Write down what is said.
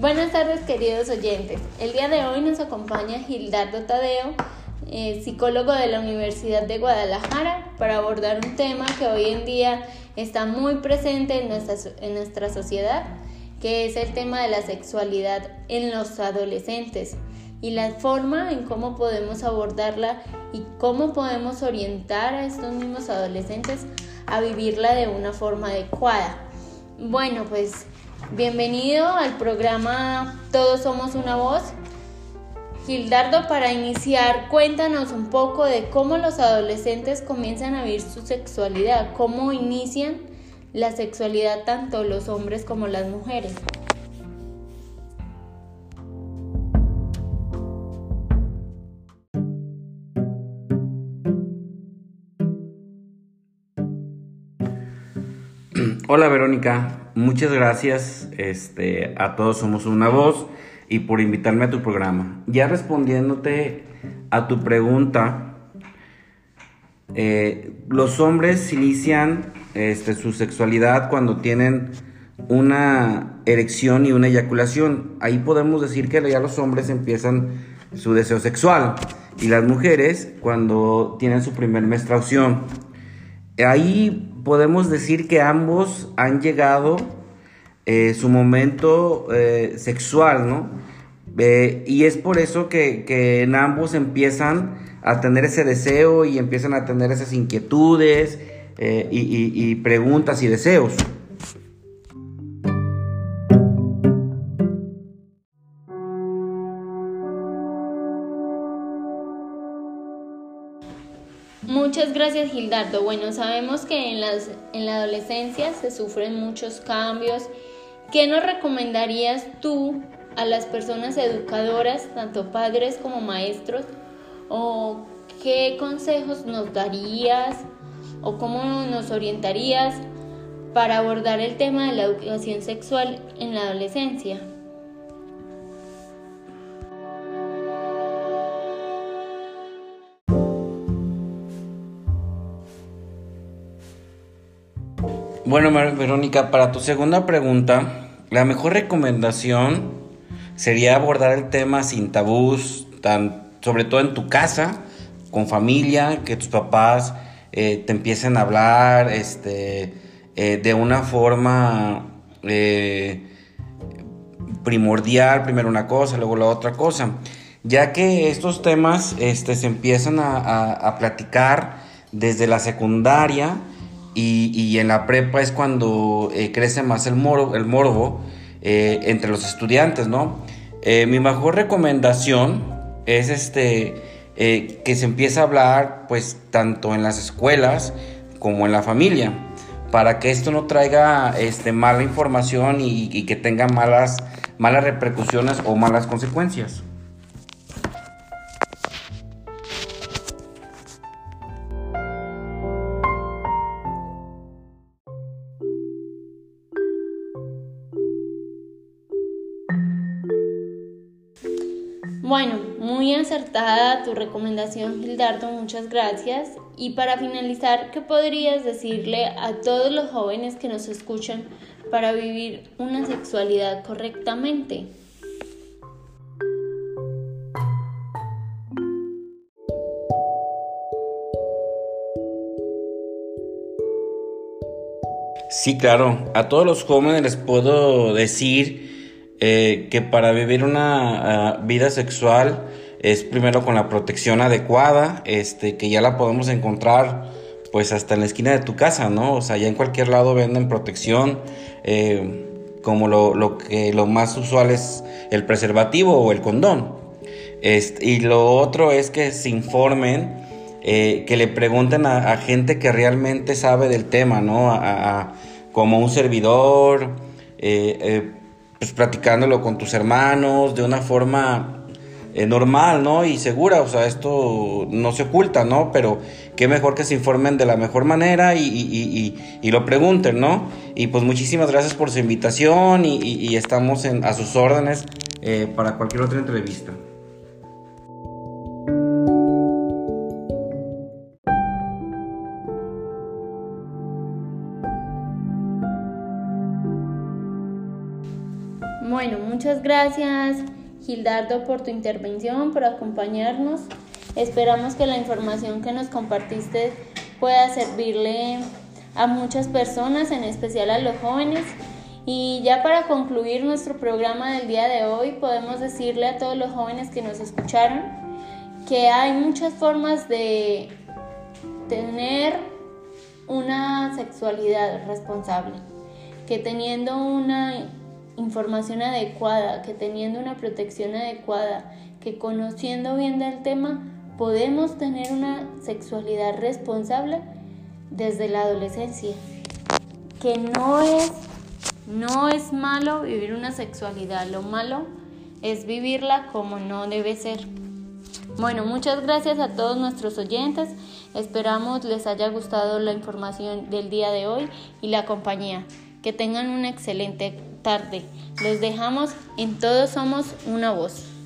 Buenas tardes queridos oyentes. El día de hoy nos acompaña Gildardo Tadeo, eh, psicólogo de la Universidad de Guadalajara, para abordar un tema que hoy en día está muy presente en nuestra, en nuestra sociedad, que es el tema de la sexualidad en los adolescentes y la forma en cómo podemos abordarla y cómo podemos orientar a estos mismos adolescentes a vivirla de una forma adecuada. Bueno, pues bienvenido al programa Todos Somos una Voz. Gildardo, para iniciar, cuéntanos un poco de cómo los adolescentes comienzan a vivir su sexualidad, cómo inician la sexualidad tanto los hombres como las mujeres. Hola Verónica, muchas gracias este, a todos Somos Una Voz y por invitarme a tu programa. Ya respondiéndote a tu pregunta, eh, los hombres inician este, su sexualidad cuando tienen una erección y una eyaculación. Ahí podemos decir que ya los hombres empiezan su deseo sexual y las mujeres cuando tienen su primer menstruación. Ahí podemos decir que ambos han llegado eh, su momento eh, sexual, ¿no? Eh, y es por eso que, en ambos empiezan a tener ese deseo y empiezan a tener esas inquietudes y preguntas y deseos. Muchas gracias Gildardo. Bueno, sabemos que en, las, en la adolescencia se sufren muchos cambios. ¿Qué nos recomendarías tú a las personas educadoras, tanto padres como maestros? ¿O qué consejos nos darías? ¿O cómo nos orientarías para abordar el tema de la educación sexual en la adolescencia? Bueno, Verónica, para tu segunda pregunta, la mejor recomendación sería abordar el tema sin tabús, sobre todo en tu casa, con familia, que tus papás eh, te empiecen a hablar este, eh, de una forma eh, primordial, primero una cosa, luego la otra cosa, ya que estos temas este, se empiezan a platicar desde la secundaria, y, en la prepa es cuando eh, crece más el, moro, el morbo eh, entre los estudiantes, ¿no? Eh, mi mejor recomendación es este, que se empiece a hablar pues tanto en las escuelas como en la familia para que esto no traiga este, mala información y, que tenga malas, malas repercusiones o malas consecuencias. Bueno, muy acertada tu recomendación, Gildardo, muchas gracias. Y para finalizar, ¿qué podrías decirle a todos los jóvenes que nos escuchan para vivir una sexualidad correctamente? Sí, claro. A todos los jóvenes les puedo decir eh, que para vivir una ah, vida sexual es primero con la protección adecuada, este, que ya la podemos encontrar pues hasta en la esquina de tu casa, ¿no? O sea, ya en cualquier lado venden protección, eh, como lo, que lo más usual es el preservativo o el condón. Este, y lo otro es que se informen, eh, que le pregunten a, gente que realmente sabe del tema, ¿no? A, como un servidor, pues platicándolo con tus hermanos de una forma eh, normal, ¿no? Y segura, o sea, esto no se oculta, ¿no? Pero qué mejor que se informen de la mejor manera y, lo pregunten, ¿no? Y pues muchísimas gracias por su invitación y, estamos a sus órdenes eh, para cualquier otra entrevista. Bueno, muchas gracias Gildardo por tu intervención, por acompañarnos. Esperamos que la información que nos compartiste pueda servirle a muchas personas, en especial a los jóvenes. Y ya para concluir nuestro programa del día de hoy, podemos decirle a todos los jóvenes que nos escucharon que hay muchas formas de tener una sexualidad responsable, que teniendo una información adecuada, que teniendo una protección adecuada, que conociendo bien del tema, podemos tener una sexualidad responsable desde la adolescencia. Que no es, no es malo vivir una sexualidad, lo malo es vivirla como no debe ser. Bueno, muchas gracias a todos nuestros oyentes. Esperamos les haya gustado la información del día de hoy y la compañía. Que tengan una excelente tarde. Los dejamos en Todos Somos una Voz.